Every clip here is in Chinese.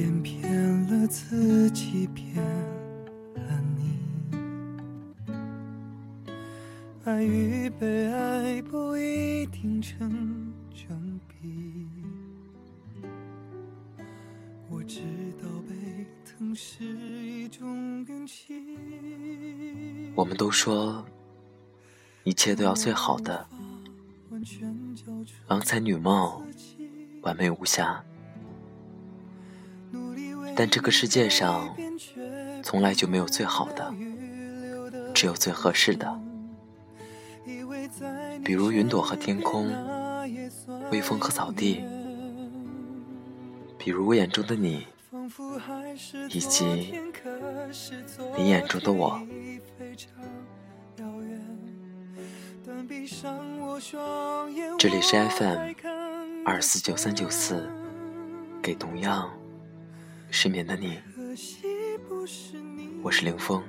一点骗了自己，骗了你。爱与被爱不一定成正比。我知道被疼是一种运气。我们都说，一切都要最好的，郎才女貌，完美无瑕。但这个世界上从来就没有最好的，只有最合适的。比如云朵和天空，微风和草地，比如我眼中的你，以及你眼中的我。这里是 FM 二四九三九四，给同样。失眠的你，我是凌风。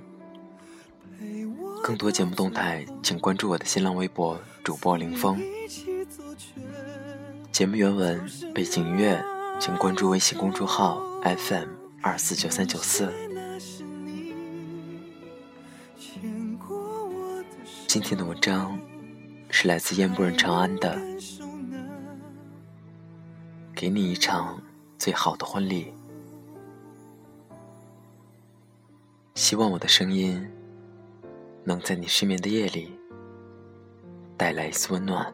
更多节目动态，请关注我的新浪微博主播凌风。节目原文、背景音乐，请关注微信公众号 FM 二四九三九四。今天的文章是来自烟波人长安的，给你一场最好的婚礼。希望我的声音能在你失眠的夜里带来一丝温暖。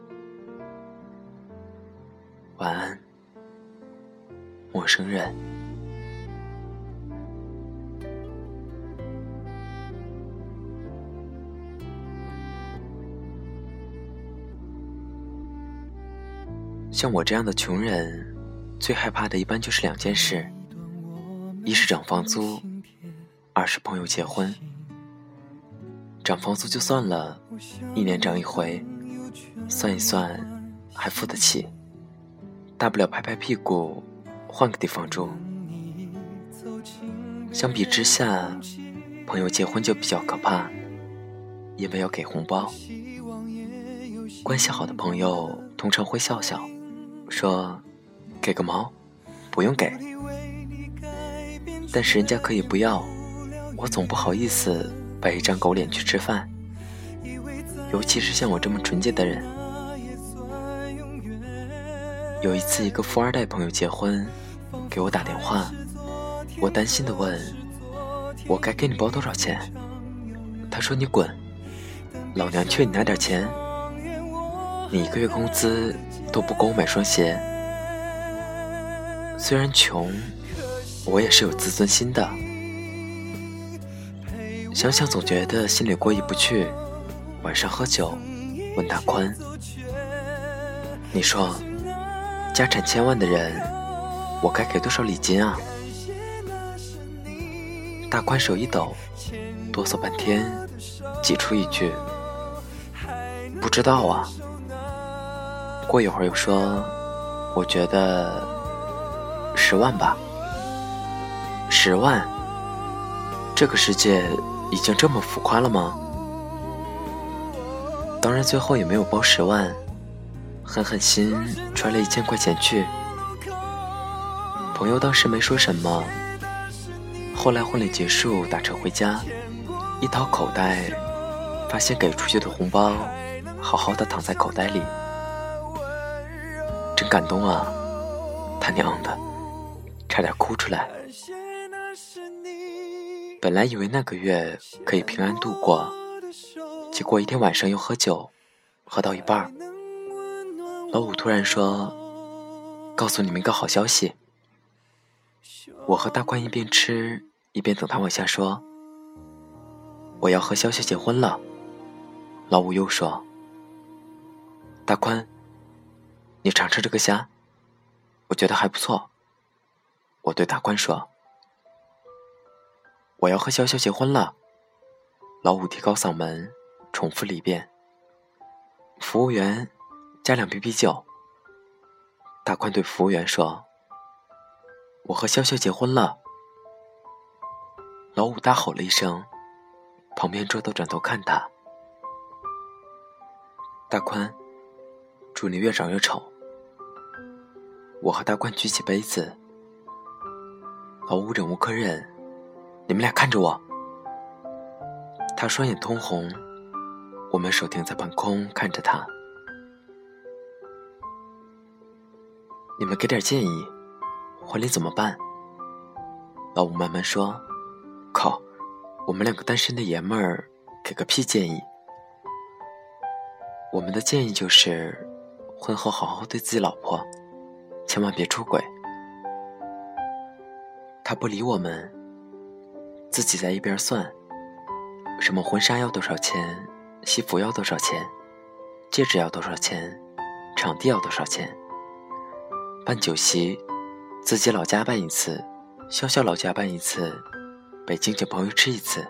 晚安，陌生人。像我这样的穷人，最害怕的一般就是两件事：一是涨房租。是朋友结婚，涨房租就算了，一年涨一回，算一算还付得起，大不了拍拍屁股换个地方住。相比之下，朋友结婚就比较可怕，因为要给红包。关系好的朋友通常会笑笑，说给个毛，不用给。但是人家可以不要。我总不好意思摆一张狗脸去吃饭，尤其是像我这么纯洁的人。有一次，一个富二代朋友结婚，给我打电话，我担心的问：“我该给你包多少钱？”他说：“你滚，老娘缺你那点钱，你一个月工资都不够我买双鞋。虽然穷，我也是有自尊心的。”想想总觉得心里过意不去，晚上喝酒，问大宽：“你说，家产千万的人，我该给多少礼金啊？”大宽手一抖，哆嗦半天，挤出一句：“不知道啊。”过一会儿又说：“我觉得十万吧，十万，这个世界。”已经这么浮夸了吗？当然，最后也没有包十万，狠狠心揣了一千块钱去。朋友当时没说什么，后来婚礼结束，打车回家，一掏口袋，发现给出去的红包好好的躺在口袋里，真感动啊！他娘的，差点哭出来。本来以为那个月可以平安度过，结果一天晚上又喝酒，喝到一半，老五突然说：“告诉你们一个好消息。”我和大宽一边吃一边等他往下说：“我要和潇潇结婚了。”老五又说：“大宽，你尝尝这个虾，我觉得还不错。我对大宽说：“我要和潇潇结婚了。”老五提高嗓门，重复了一遍。服务员，加两瓶啤酒。大宽对服务员说：“我和潇潇结婚了。”老五大吼了一声，旁边桌都转头看他。大宽，祝你越长越丑。我和大宽举起杯子。老五忍无可忍，你们俩看着我。他双眼通红，我们手停在半空看着他。你们给点建议，婚礼怎么办？老五慢慢说：“靠，我们两个单身的爷们儿，给个屁建议！我们的建议就是，婚后好好对自己老婆，千万别出轨。”他不理我们，自己在一边算。什么婚纱要多少钱？西服要多少钱？戒指要多少钱？场地要多少钱？办酒席，自己老家办一次，潇潇老家办一次，北京请朋友吃一次，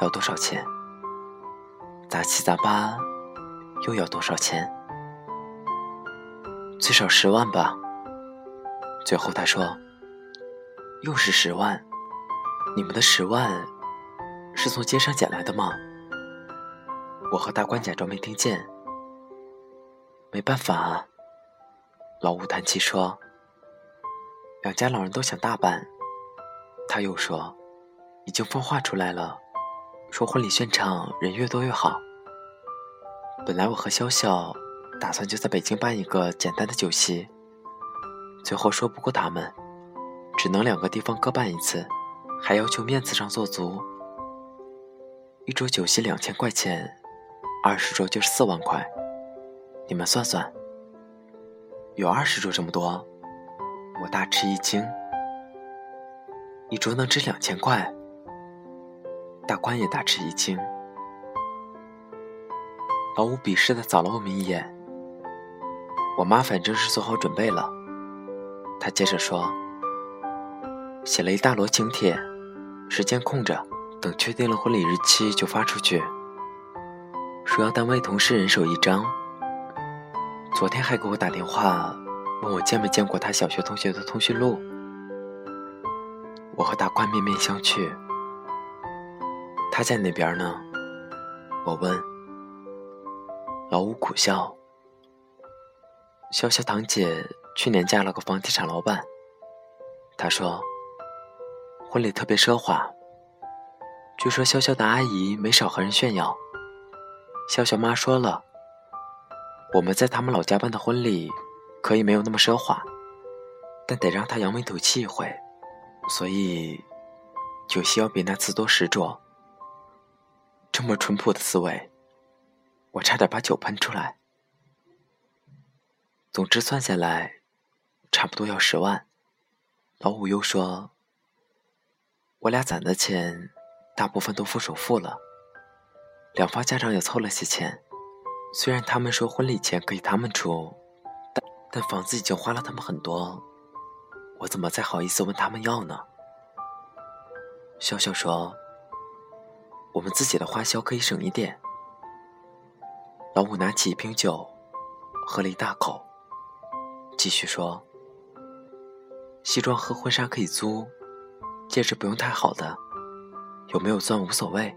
要多少钱？杂七杂八，又要多少钱？最少十万吧。最后他说：“又是十万，你们的十万。”是从街上捡来的吗？我和大官假装没听见。没办法，老吴叹气说：“两家老人都想大办。”他又说：“已经放话出来了，说婚礼现场人越多越好。本来我和潇潇打算就在北京办一个简单的酒席，最后说不过他们，只能两个地方各办一次，还要求面子上做足。”一桌酒席两千块钱，二十桌就是四万块，你们算算。有二十桌这么多，我大吃一惊。一桌能值两千块，大官也大吃一惊。老五鄙视的扫了我们一眼。我妈反正是做好准备了，她接着说，写了一大摞请帖，时间空着。等确定了婚礼日期就发出去，说要单位同事人手一张。昨天还给我打电话，问我见没见过他小学同学的通讯录。我和大宽面面相觑。他在那边呢？我问。老五苦笑。潇潇堂姐去年嫁了个房地产老板。她说，婚礼特别奢华。据说潇潇的阿姨没少和人炫耀。潇潇妈说了，我们在他们老家办的婚礼，可以没有那么奢华，但得让他扬眉吐气一回，所以酒席要比那次多十桌。这么淳朴的滋味，我差点把酒喷出来。总之算下来，差不多要十万。老五又说，我俩攒的钱。大部分都付首付了，两方家长也凑了些钱。虽然他们说婚礼钱可以他们出，但但房子已经花了他们很多，我怎么再好意思问他们要呢？笑笑说：“我们自己的花销可以省一点。”老五拿起一瓶酒，喝了一大口，继续说：“西装和婚纱可以租，戒指不用太好的。”有没有钻无所谓。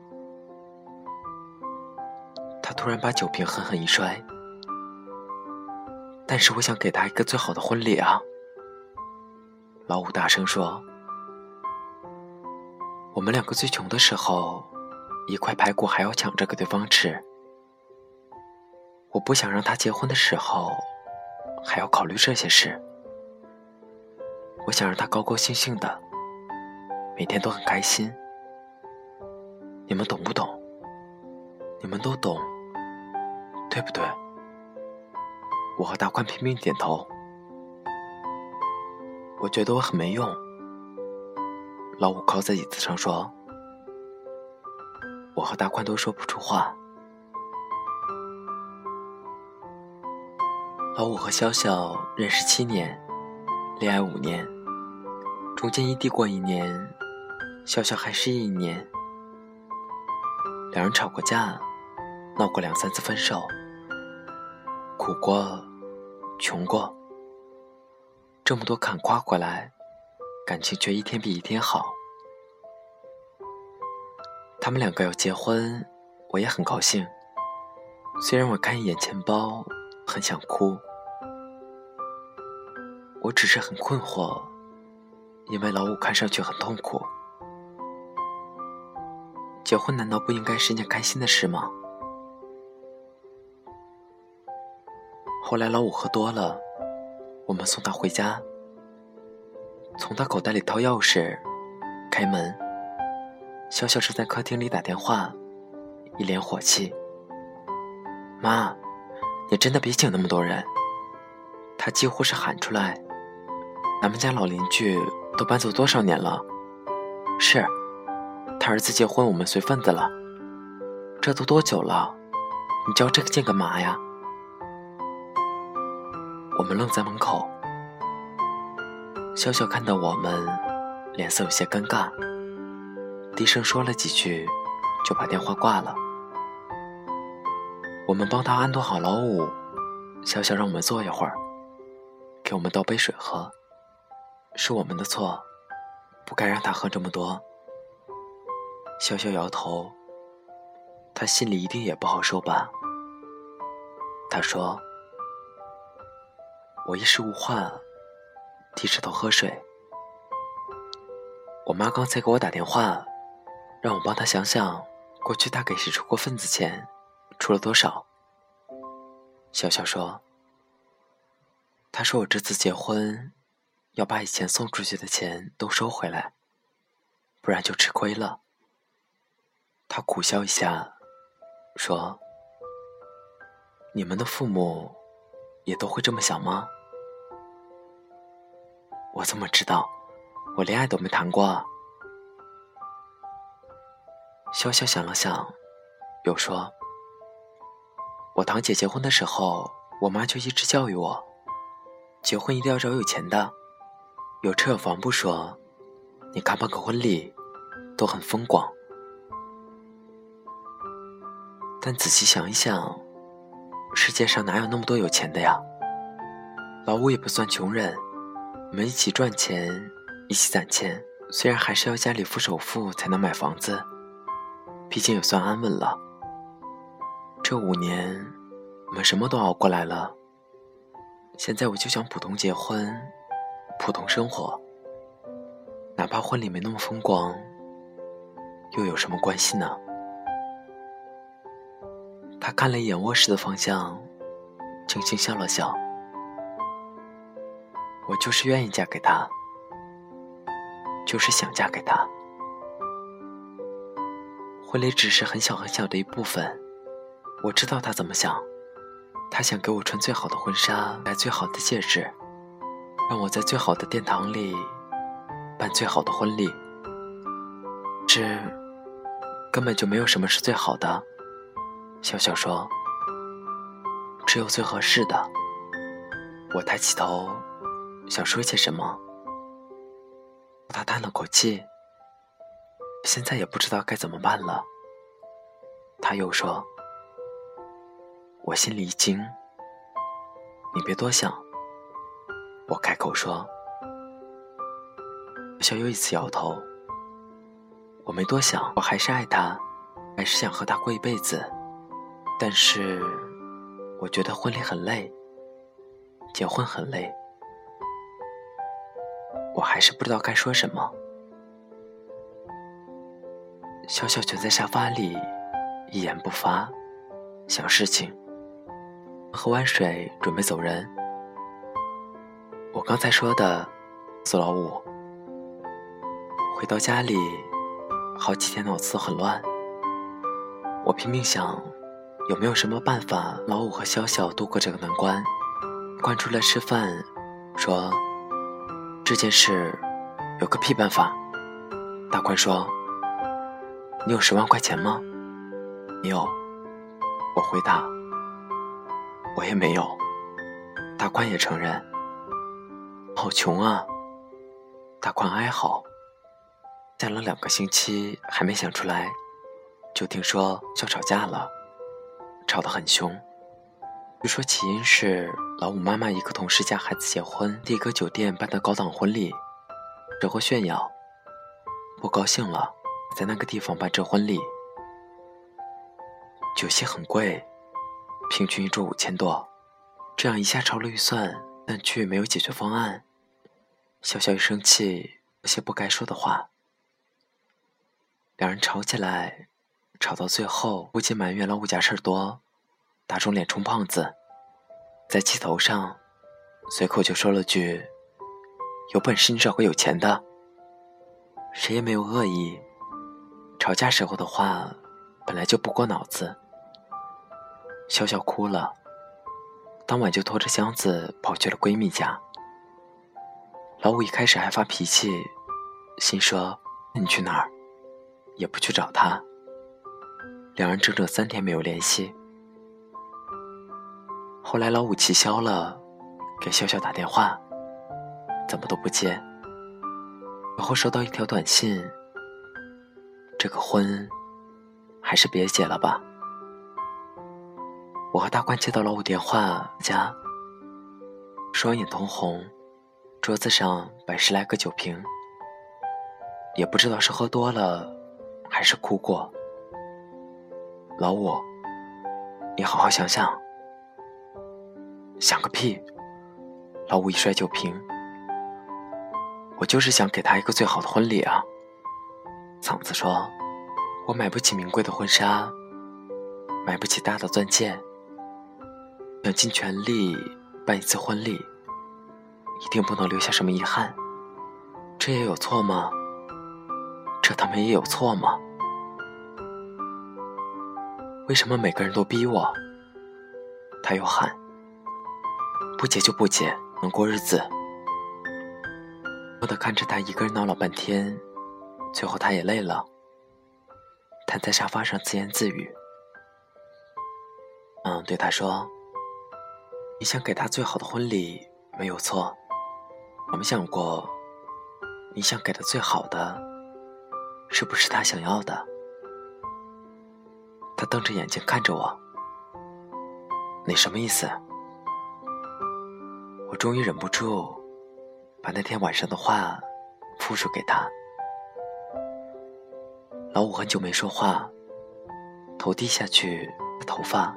他突然把酒瓶狠狠一摔。但是我想给他一个最好的婚礼啊！老五大声说：“我们两个最穷的时候，一块排骨还要抢着给对方吃。我不想让他结婚的时候，还要考虑这些事。我想让他高高兴兴的，每天都很开心。”你们懂不懂？你们都懂，对不对？我和大宽拼命点头。我觉得我很没用。老五靠在椅子上说：“我和大宽都说不出话。”老五和潇潇认识七年，恋爱五年，中间异地过一年，笑笑还是一年。两人吵过架，闹过两三次分手，苦过，穷过，这么多坎跨过来，感情却一天比一天好。他们两个要结婚，我也很高兴。虽然我看一眼钱包，很想哭。我只是很困惑，因为老五看上去很痛苦。结婚难道不应该是件开心的事吗？后来老五喝多了，我们送他回家，从他口袋里掏钥匙，开门。笑笑正在客厅里打电话，一脸火气：“妈，你真的别请那么多人。”他几乎是喊出来。咱们家老邻居都搬走多少年了？是，儿子结婚，我们随份子了。这都多久了？你交这个劲干嘛呀？我们愣在门口，笑笑看到我们，脸色有些尴尬，低声说了几句，就把电话挂了。我们帮他安顿好老五，笑笑让我们坐一会儿，给我们倒杯水喝。是我们的错，不该让他喝这么多。潇潇摇头，他心里一定也不好受吧。他说：“我一时无话，低着头喝水。我妈刚才给我打电话，让我帮她想想，过去她给谁出过份子钱，出了多少。”潇潇说：“她说我这次结婚。”要把以前送出去的钱都收回来，不然就吃亏了。他苦笑一下，说：“你们的父母也都会这么想吗？”我怎么知道？我恋爱都没谈过。潇潇想了想，又说：“我堂姐结婚的时候，我妈就一直教育我，结婚一定要找有钱的。”有车有房不说，你看办个婚礼都很风光。但仔细想一想，世界上哪有那么多有钱的呀？老五也不算穷人，我们一起赚钱，一起攒钱。虽然还是要家里付首付才能买房子，毕竟也算安稳了。这五年，我们什么都熬过来了。现在我就想普通结婚。普通生活，哪怕婚礼没那么风光，又有什么关系呢？他看了一眼卧室的方向，轻轻笑了笑。我就是愿意嫁给他，就是想嫁给他。婚礼只是很小很小的一部分，我知道他怎么想，他想给我穿最好的婚纱，戴最好的戒指。让我在最好的殿堂里办最好的婚礼，这根本就没有什么是最好的。笑笑说：“只有最合适的。”我抬起头，想说些什么，他叹了口气，现在也不知道该怎么办了。他又说：“我心里一惊，你别多想。”我开口说：“小又一次摇头。我没多想，我还是爱他，还是想和他过一辈子。但是，我觉得婚礼很累，结婚很累。我还是不知道该说什么。”笑笑蜷在沙发里，一言不发，想事情。喝完水，准备走人。我刚才说的，死老五。回到家里，好几天脑子很乱。我拼命想，有没有什么办法，老五和小小度过这个难关。关出来吃饭，说这件事有个屁办法。大宽说：“你有十万块钱吗？”没有。我回答：“我也没有。”大宽也承认。好穷啊！大宽哀嚎。想了两个星期还没想出来，就听说要吵架了，吵得很凶。据说起因是老五妈妈一个同事家孩子结婚，第一个酒店办的高档婚礼，这会炫耀，不高兴了，在那个地方办这婚礼，酒席很贵，平均一桌五千多，这样一下超了预算，但却没有解决方案。小小一生气，说些不该说的话。两人吵起来，吵到最后，不仅埋怨老五家事儿多，打肿脸充胖子，在气头上，随口就说了句：“有本事你找个有钱的。”谁也没有恶意，吵架时候的话本来就不过脑子。笑笑哭了，当晚就拖着箱子跑去了闺蜜家。老五一开始还发脾气，心说：“那你去哪儿？”也不去找他，两人整整三天没有联系。后来老五气消了，给笑笑打电话，怎么都不接。然后收到一条短信：“这个婚还是别结了吧。”我和大关接到老五电话，家双眼通红，桌子上摆十来个酒瓶，也不知道是喝多了。还是哭过，老五，你好好想想。想个屁！老五一摔酒瓶，我就是想给他一个最好的婚礼啊。嗓子说：“我买不起名贵的婚纱，买不起大的钻戒，想尽全力办一次婚礼，一定不能留下什么遗憾。这也有错吗？”这他妈也有错吗？为什么每个人都逼我？他又喊：“不结就不结，能过日子。”我的看着他一个人闹了半天，最后他也累了，瘫在沙发上自言自语：“嗯，对他说，你想给他最好的婚礼没有错，我们想过，你想给他最好的。”是不是他想要的？他瞪着眼睛看着我，你什么意思？我终于忍不住，把那天晚上的话复述给他。老五很久没说话，头低下去，头发。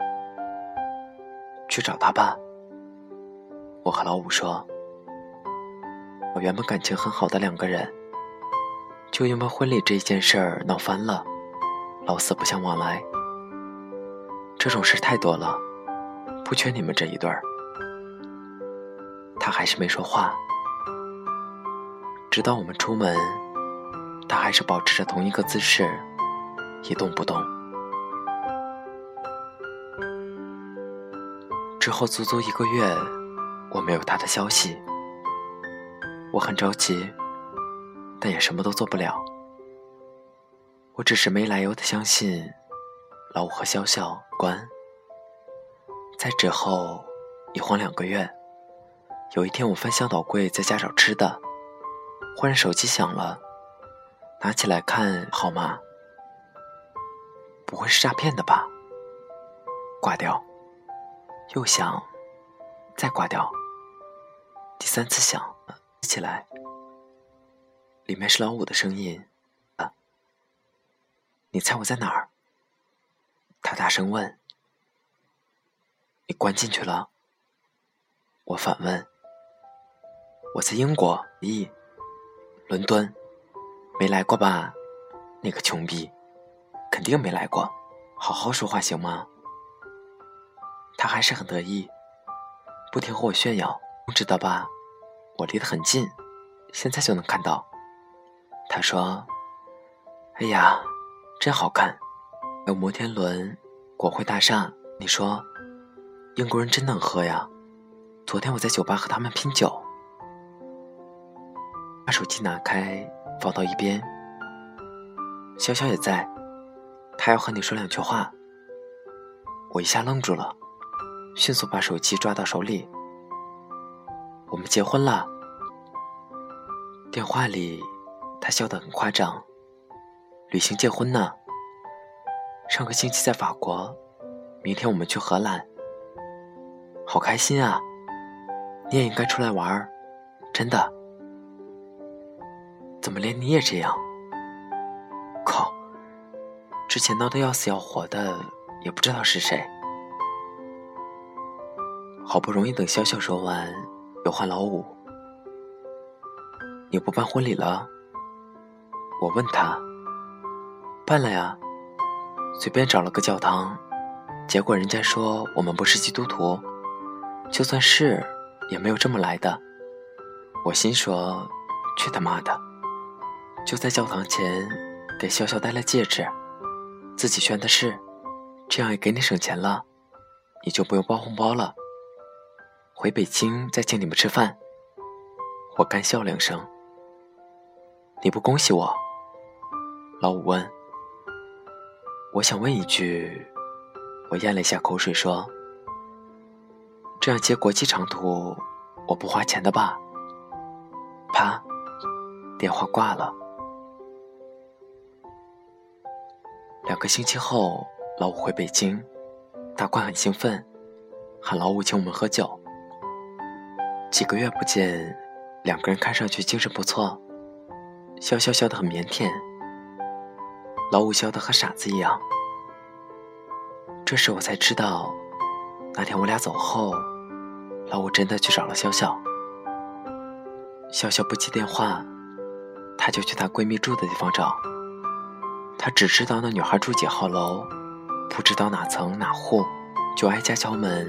去找他吧。我和老五说，我原本感情很好的两个人。就因为婚礼这一件事儿闹翻了，老死不相往来。这种事太多了，不缺你们这一对儿。他还是没说话，直到我们出门，他还是保持着同一个姿势，一动不动。之后足足一个月，我没有他的消息，我很着急。但也什么都做不了。我只是没来由的相信老五和潇潇关。在之后一晃两个月，有一天我翻箱倒柜在家找吃的，忽然手机响了，拿起来看号码，不会是诈骗的吧？挂掉，又响，再挂掉，第三次响，起来。里面是老五的声音，啊！你猜我在哪儿？他大声问。你关进去了？我反问。我在英国，咦，伦敦，没来过吧？那个穷逼，肯定没来过。好好说话行吗？他还是很得意，不停和我炫耀，知道吧？我离得很近，现在就能看到。他说：“哎呀，真好看，有摩天轮，国会大厦。你说，英国人真能喝呀！昨天我在酒吧和他们拼酒。”把手机拿开，放到一边。潇潇也在，他要和你说两句话。我一下愣住了，迅速把手机抓到手里。我们结婚了，电话里，他笑得很夸张。旅行结婚呢？上个星期在法国，明天我们去荷兰，好开心啊！你也应该出来玩儿，真的。怎么连你也这样？靠！之前闹得要死要活的，也不知道是谁。好不容易等潇潇说完，又换老五。你不办婚礼了？我问他。办了呀，随便找了个教堂，结果人家说我们不是基督徒，就算是也没有这么来的。我心说，去他妈的！就在教堂前给潇潇戴了戒指，自己宣的誓，这样也给你省钱了，你就不用包红包了。回北京再请你们吃饭。我干笑两声。你不恭喜我？老五问。我想问一句，我咽了一下口水说：“这样接国际长途，我不花钱的吧？”啪，电话挂了。两个星期后，老五回北京，大宽很兴奋，喊老五请我们喝酒。几个月不见，两个人看上去精神不错。笑笑笑得很腼腆，老五笑得和傻子一样。这时我才知道，那天我俩走后，老五真的去找了笑笑。笑笑不接电话，他就去她闺蜜住的地方找。他只知道那女孩住几号楼，不知道哪层哪户，就挨家敲门，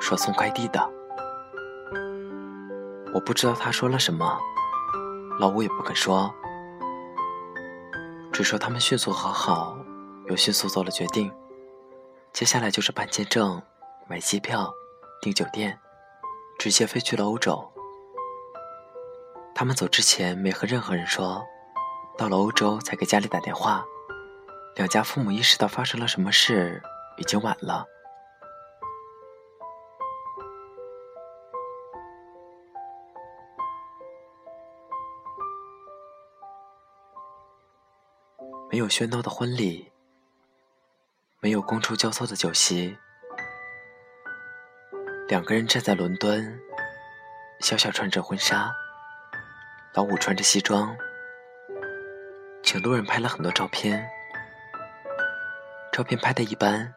说送快递的。我不知道他说了什么。老五也不肯说，只说他们迅速和好，又迅速做了决定。接下来就是办签证、买机票、订酒店，直接飞去了欧洲。他们走之前没和任何人说，到了欧洲才给家里打电话。两家父母意识到发生了什么事，已经晚了。没有喧闹的婚礼，没有觥筹交错的酒席，两个人站在伦敦，小小穿着婚纱，老五穿着西装，请路人拍了很多照片，照片拍的一般，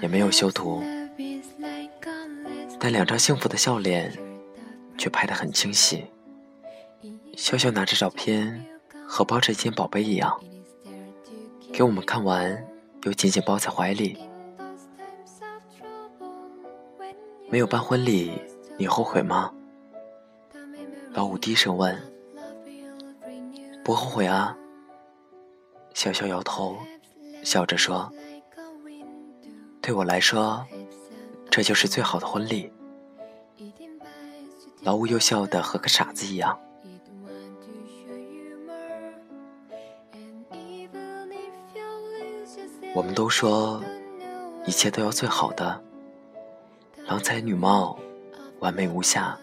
也没有修图，但两张幸福的笑脸却拍得很清晰。笑笑拿着照片，和抱着一件宝贝一样。给我们看完，又紧紧抱在怀里。没有办婚礼，你后悔吗？老五低声问。不后悔啊。笑笑摇头，笑着说：“对我来说，这就是最好的婚礼。”老五又笑得和个傻子一样。我们都说，一切都要最好的，郎才女貌，完美无瑕。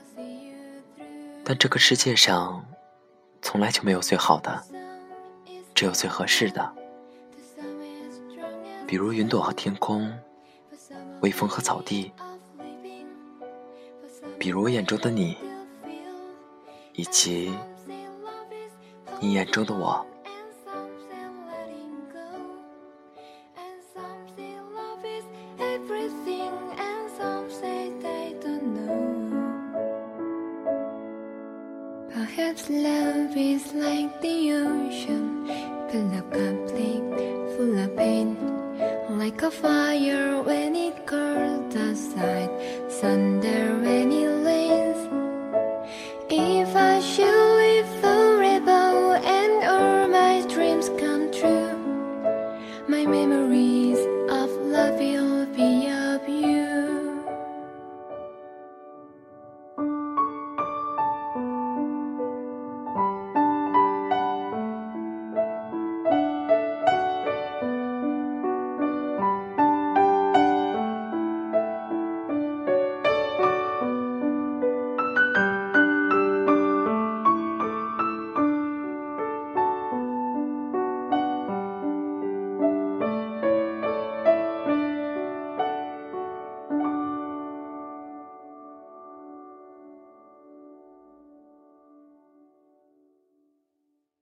但这个世界上，从来就没有最好的，只有最合适的。比如云朵和天空，微风和草地，比如我眼中的你，以及你眼中的我。